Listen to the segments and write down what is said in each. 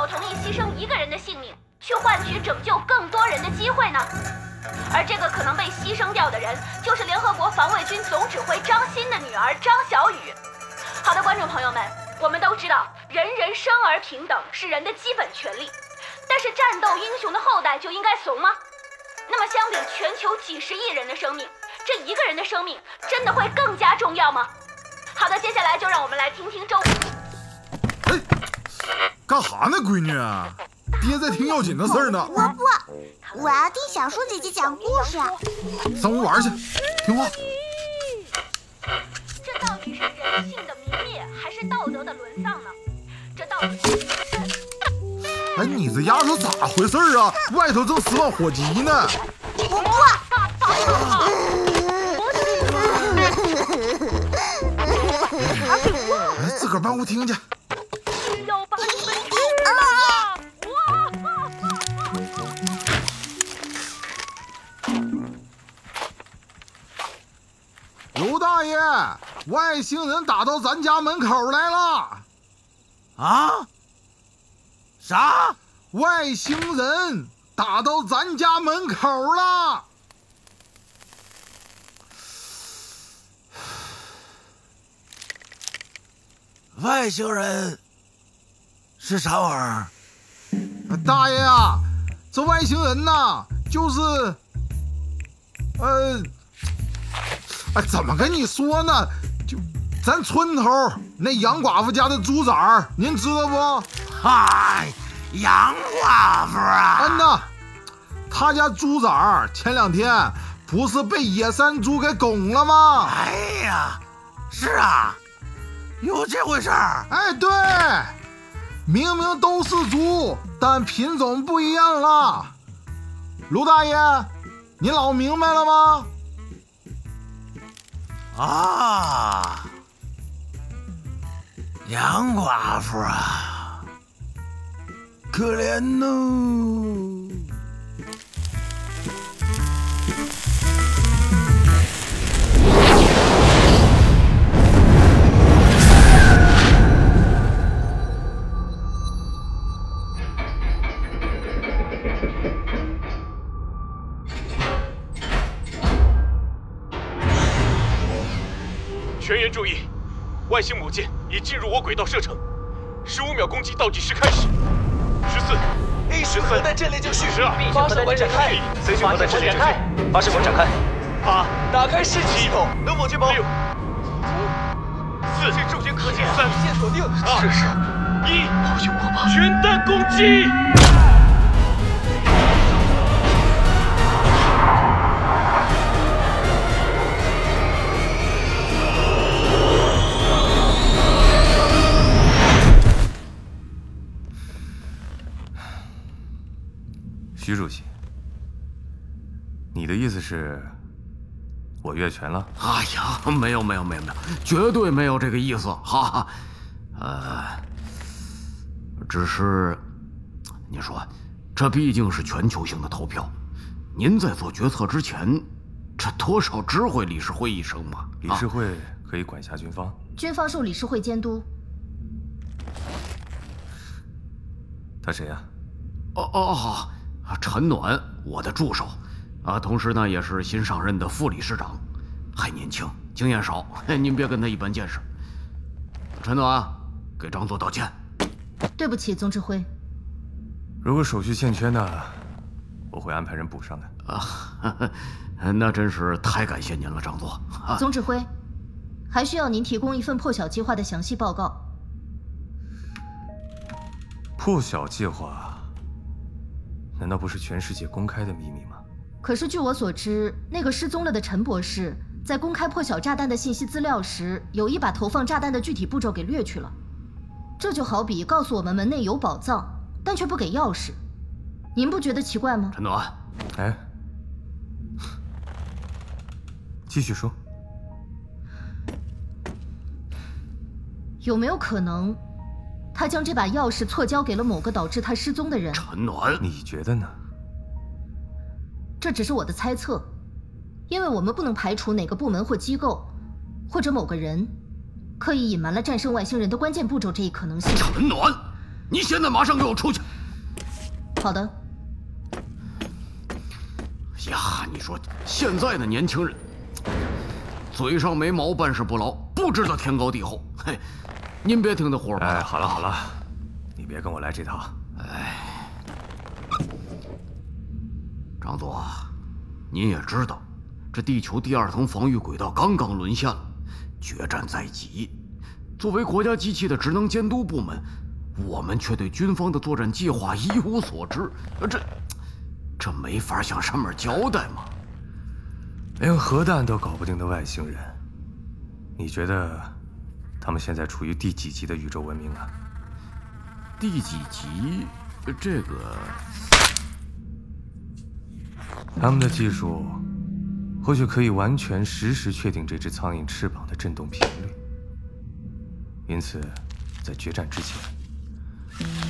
否同意牺牲一个人的性命，去换取拯救更多人的机会呢？而这个可能被牺牲掉的人，就是联合国防卫军总指挥张欣的女儿张小雨。好的，观众朋友们，我们都知道人人生而平等是人的基本权利，但是战斗英雄的后代就应该怂吗？那么相比全球几十亿人的生命，这一个人的生命真的会更加重要吗？好的，接下来就让我们来听听周。哎，干哈呢，闺女？爹在听要紧的事儿呢。我不，我要听小树姐姐讲故事。上屋玩去，听话。这到底是人性的泯灭，还是道德的沦丧呢？这到底是哎，你这丫头咋回事啊？外头正十万火急呢。我不。哎，自个儿搬屋听去。外星人打到咱家门口来了。啊？啥？外星人打到咱家门口了。外星人是啥玩意儿？大爷啊，这外星人呐，就是，呃，哎，怎么跟你说呢？就咱村头那杨寡妇家的猪崽儿，您知道不？嗨，杨寡妇啊！嗯呐，他家猪崽儿前两天不是被野山猪给拱了吗？哎呀，是啊，有这回事儿。哎，对，明明都是猪，但品种不一样了。卢大爷，你老明白了吗？啊，杨寡妇啊，可怜喽。员注意，外星母舰已进入我轨道射程，十五秒攻击倒计时开始。十四、A 十核弹阵列就绪，十二、发射火展开，C 型核弹阵列就绪，发射火展开，八、打开视机系统，能否接包？六、五、四、重型可见，三、一键锁定，二试试。一，抱紧我吧。全弹攻击！徐主席，你的意思是，我越权了？哎呀，没有没有没有没有，绝对没有这个意思，哈哈。呃，只是，你说，这毕竟是全球性的投票，您在做决策之前，这多少知会理事会一声嘛？理事会可以管辖军方，军方受理事会监督。他谁呀？哦哦哦，陈暖，我的助手，啊，同时呢也是新上任的副理事长，还年轻，经验少，您别跟他一般见识。陈暖，给张座道歉。对不起，总指挥。如果手续欠缺呢，我会安排人补上的。啊，那真是太感谢您了，张座。啊、总指挥，还需要您提供一份破晓计划的详细报告。破晓计划，难道不是全世界公开的秘密吗？可是据我所知，那个失踪了的陈博士在公开破晓炸弹的信息资料时，有意把投放炸弹的具体步骤给略去了。这就好比告诉我们门内有宝藏，但却不给钥匙，您不觉得奇怪吗？陈暖，哎，继续说。有没有可能，他将这把钥匙错交给了某个导致他失踪的人？陈暖，你觉得呢？这只是我的猜测，因为我们不能排除哪个部门或机构，或者某个人，刻意隐瞒了战胜外星人的关键步骤这一可能性。陈暖，你现在马上给我出去！好的。呀，你说现在的年轻人，嘴上没毛，办事不牢，不知道天高地厚。嘿，您别听他胡说。哎，好了好了，你别跟我来这套。哎，张总，您也知道，这地球第二层防御轨道刚刚沦陷了，决战在即。作为国家机器的职能监督部门，我们却对军方的作战计划一无所知。这，这没法向上面交代嘛。连核弹都搞不定的外星人，你觉得他们现在处于第几级的宇宙文明啊？第几级？这个，他们的技术或许可以完全实时确定这只苍蝇翅膀的震动频率。因此，在决战之前，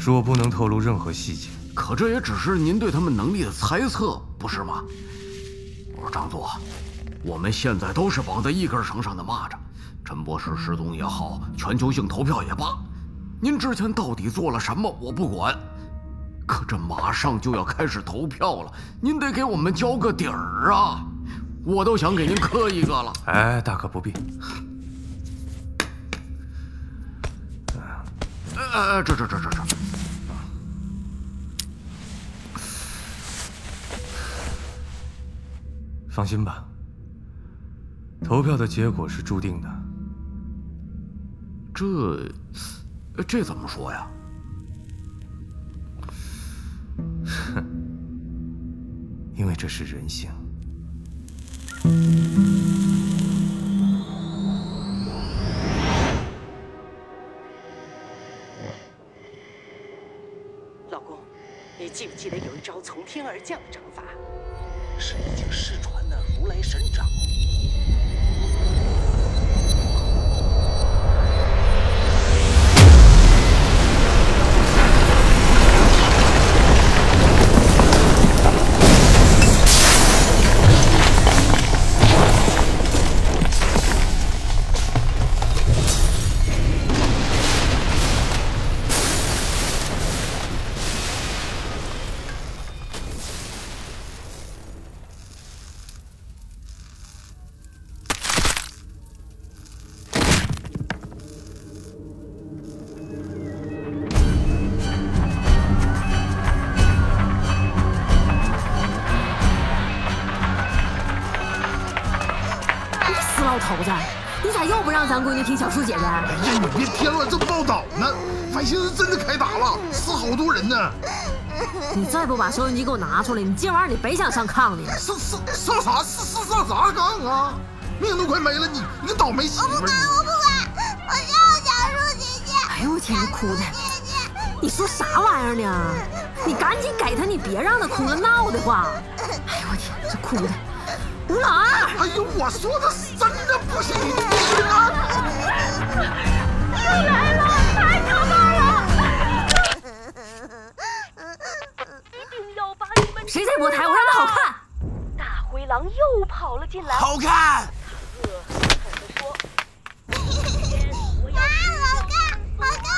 恕我不能透露任何细节。可这也只是您对他们能力的猜测，不是吗？我说张总，我们现在都是绑在一根绳上的蚂蚱。陈博士失踪也好，全球性投票也罢，您之前到底做了什么，我不管。可这马上就要开始投票了，您得给我们交个底儿啊！我都想给您磕一个了。哎，大可不必。呃，这这这这这，放心吧，投票的结果是注定的。这，这怎么说呀？哼，因为这是人性。老公，你记不记得有一招从天而降的掌法，是已经失传的如来神掌？老头子，你咋又不让咱闺女听小树姐姐？哎呀，你别添乱这报道呢！外星人真的开打了，死好多人呢！你再不把收音机给我拿出来，你今晚你别想上炕呢！上上上啥？上上啥炕啊？命都快没了，你你个倒霉媳妇！我不管，我不管，我要小树姐姐！哎呦我天，哭的！你说啥玩意儿呢？你赶紧给他，你别让他哭的闹得慌！哎呦我天，这哭的！吴老二！哎呦，我说的是真的不行！啊！又来了，太可怕了！一定要把你们谁在播台？我让他好看！大灰狼又跑了进来，好看！恶狠狠地说：“啊，好看，好看，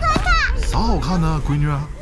好看！啥好看呢，闺女？天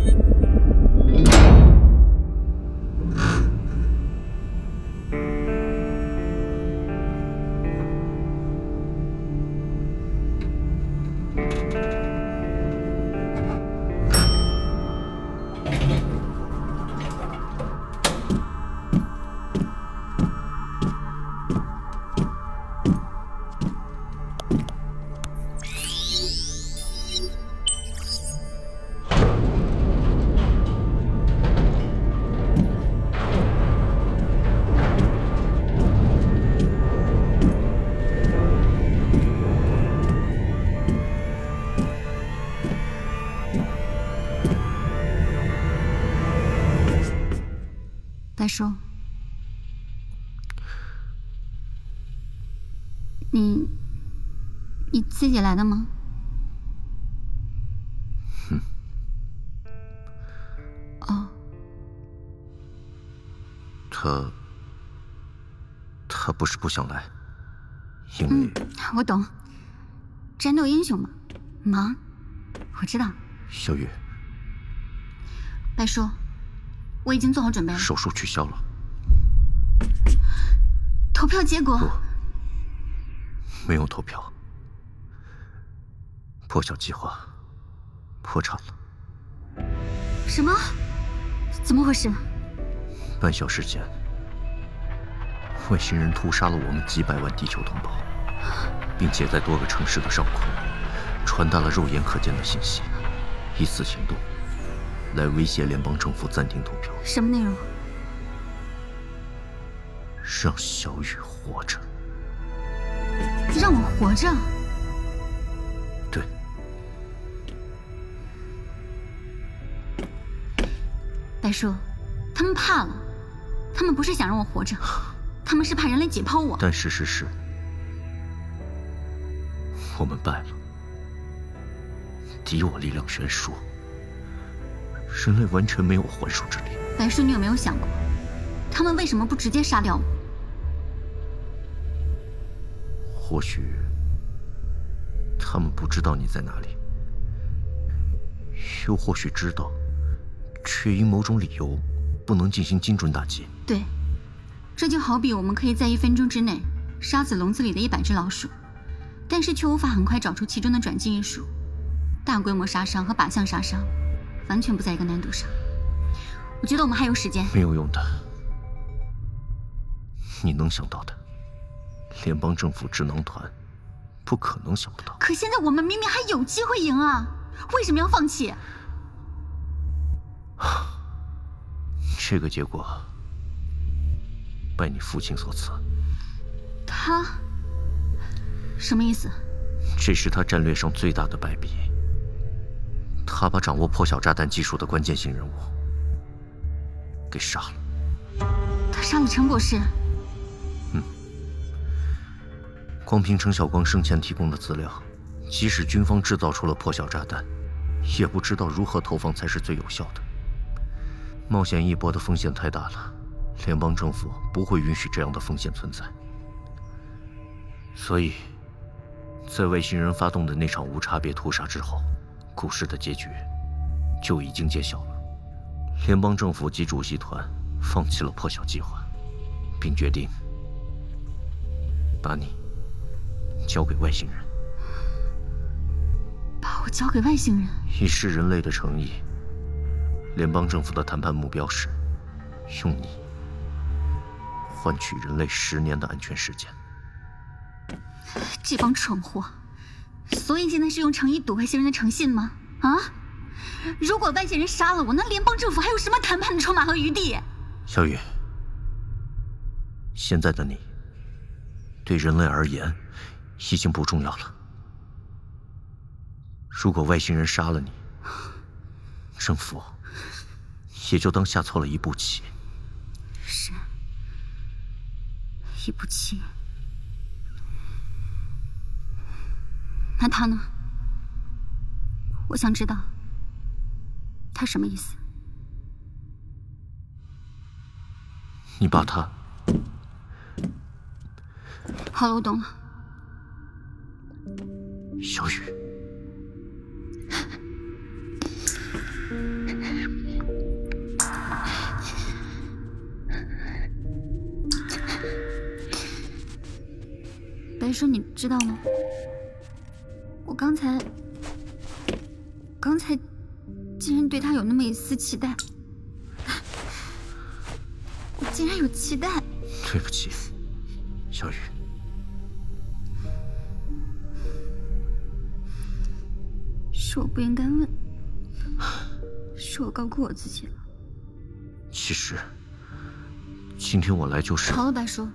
白叔，你你自己来的吗？嗯。哦。他他不是不想来，因为我懂，战斗英雄嘛，忙，我知道。小雨，白叔，我已经做好准备了。手术取消了。投票结果？不，没有投票。破晓计划破产了。什么？怎么回事？半小时前，外星人屠杀了我们几百万地球同胞，并且在多个城市的上空传达了肉眼可见的信息。以此行动来威胁联邦政府暂停投票。什么内容？让小雨活着。让我活着？对。白叔，他们怕了。他们不是想让我活着，他们是怕人类解剖我。但事实是，我们败了。敌我力量悬殊，人类完全没有还手之力。白叔，你有没有想过，他们为什么不直接杀掉我？或许他们不知道你在哪里，又或许知道，却因某种理由不能进行精准打击。对，这就好比我们可以在一分钟之内杀死笼子里的一百只老鼠，但是却无法很快找出其中的转基因鼠。大规模杀伤和靶向杀伤，完全不在一个难度上。我觉得我们还有时间。没有用的，你能想到的，联邦政府智囊团不可能想不到。可现在我们明明还有机会赢啊，为什么要放弃？这个结果拜你父亲所赐。他什么意思？这是他战略上最大的败笔。他把掌握破晓炸弹技术的关键性人物给杀了。他杀了陈博士。嗯。光凭程晓光生前提供的资料，即使军方制造出了破晓炸弹，也不知道如何投放才是最有效的。冒险一搏的风险太大了，联邦政府不会允许这样的风险存在。所以，在外星人发动的那场无差别屠杀之后。故事的结局就已经揭晓了，联邦政府及主席团放弃了破晓计划，并决定把你交给外星人。把我交给外星人？以示人类的诚意，联邦政府的谈判目标是用你换取人类十年的安全时间。这帮蠢货！所以现在是用诚意赌外星人的诚信吗？啊！如果外星人杀了我，那联邦政府还有什么谈判的筹码和余地？小雨，现在的你，对人类而言，已经不重要了。如果外星人杀了你，政府也就当下错了一步棋。是，一步棋。那他呢？我想知道他什么意思。你把他……好了，我懂了。小雨，白叔，你知道吗？我刚才，刚才竟然对他有那么一丝期待，我竟然有期待。对不起，小雨，是我不应该问，是我高估我自己了。其实，今天我来就是……好了，白叔，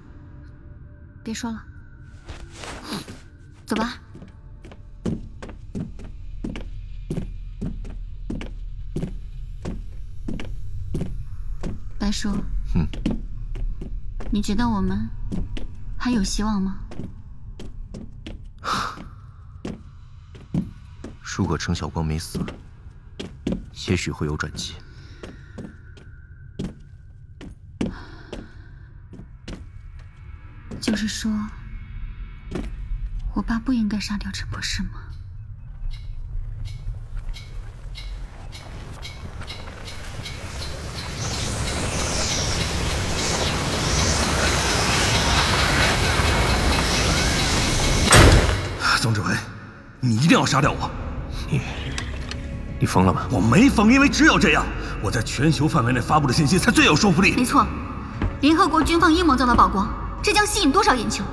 别说了，走吧。叔，嗯，你觉得我们还有希望吗？如果程晓光没死，也许会有转机。就是说，我爸不应该杀掉陈博士吗？总指挥，你一定要杀掉我！你，你疯了吗？我没疯，因为只有这样，我在全球范围内发布的信息才最有说服力。没错，联合国军方阴谋遭到曝光，这将吸引多少眼球？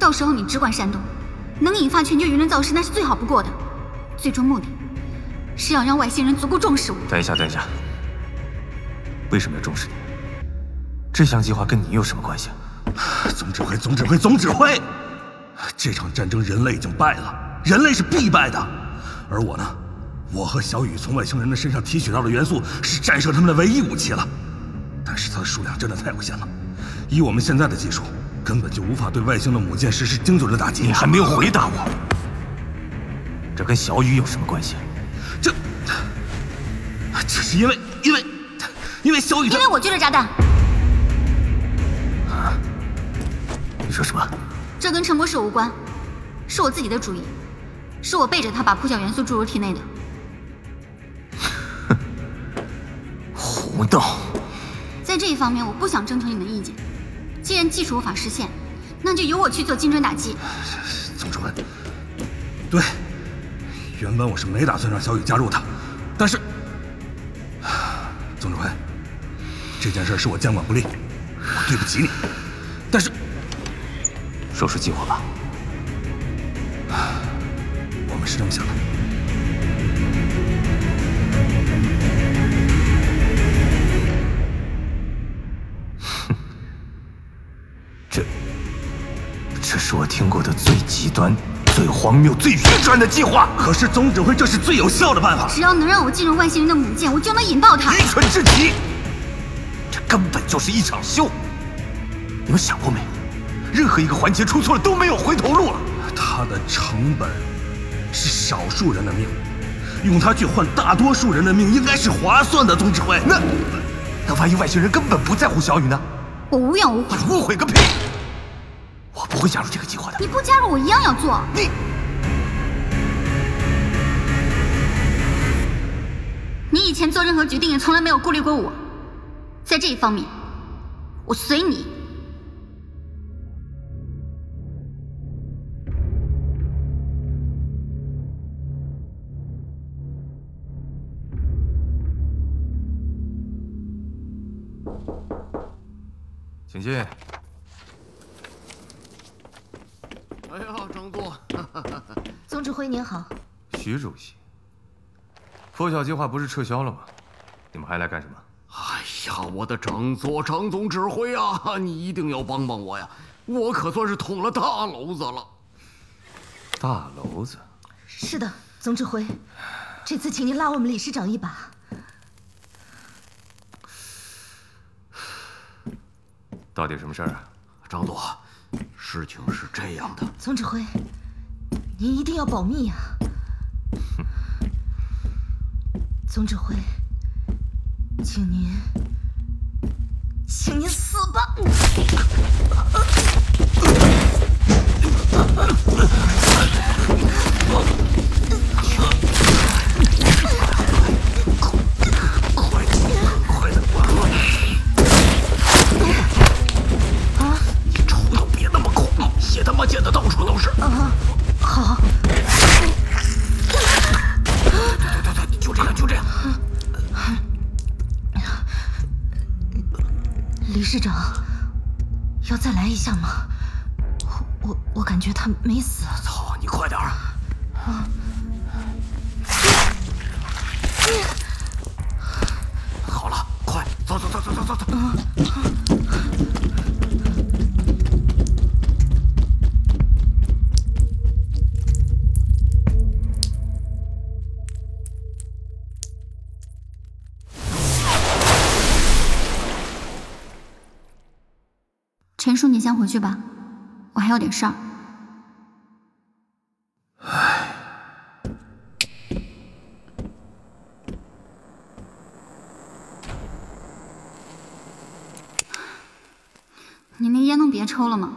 到时候你只管煽动，能引发全球舆论造势，那是最好不过的。最终目的，是要让外星人足够重视我。等一下，等一下，为什么要重视你？这项计划跟你有什么关系？总指挥，总指挥，总指挥！这场战争人类已经败了，人类是必败的。而我呢？我和小雨从外星人的身上提取到的元素是战胜他们的唯一武器了，但是它的数量真的太有限了。以我们现在的技术，根本就无法对外星的母舰实施精准的打击。你还没有回答我，这跟小雨有什么关系？这，这是因为，因为，因为小雨，因为我丢了炸弹。你说什么？这跟陈博士无关，是我自己的主意，是我背着他把破晓元素注入体内的。胡闹！在这一方面，我不想征求你的意见。既然技术无法实现，那就由我去做精准打击。总指挥，对，原本我是没打算让小雨加入的，但是，总指挥，这件事是我监管不力，我对不起你。但是，说说计划吧。我们是这么想的。哼，这，这是我听过的最极端、最荒谬、最愚蠢的计划。可是总指挥，这是最有效的办法。只要能让我进入外星人的母舰，我就能引爆它。愚蠢至极！这根本就是一场秀。你们想过没有？任何一个环节出错了都没有回头路了。它的成本是少数人的命，用它去换大多数人的命，应该是划算的。总指挥，那那万一外星人根本不在乎小雨呢？我无怨无悔。误会个屁！我不会加入这个计划的。你不加入，我一样要做。你，你以前做任何决定也从来没有顾虑过我，在这一方面，我随你。请进。哎呀，张座，总指挥您好。徐主席，破晓计划不是撤销了吗？你们还来干什么？哎呀，我的张座，张总指挥啊，你一定要帮帮我呀！我可算是捅了大娄子了。大娄子？是的，总指挥，这次请您拉我们理事长一把。到底什么事儿啊，张座？事情是这样的，总指挥，您一定要保密呀！总指挥，请您，请您死吧！下吗？我我我感觉他没死。操，你快点儿！啊！好了，快走走走走走走走！陈先回去吧，我还有点事儿。你那烟能别抽了吗？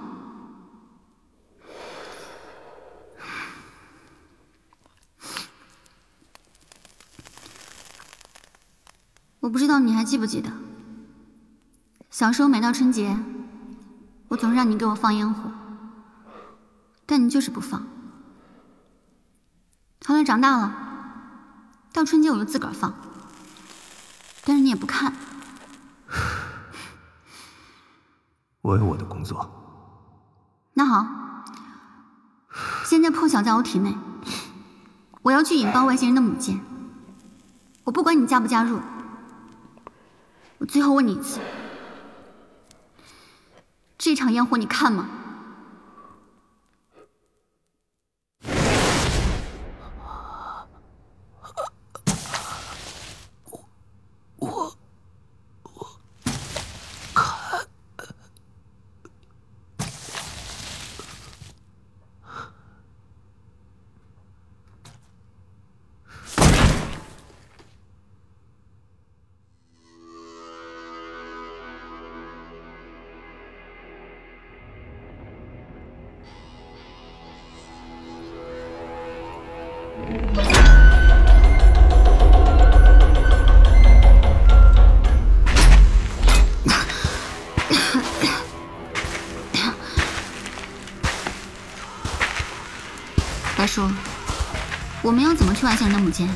我不知道你还记不记得，小时候每到春节，我总是让你给我放烟火，但你就是不放。后来长大了，到春节我就自个儿放，但是你也不看。我有我的工作。那好，现在破晓在我体内，我要去引爆外星人的母舰。我不管你加不加入。我最后问你一次，这场烟火你看吗？我们要怎么去外星人的母亲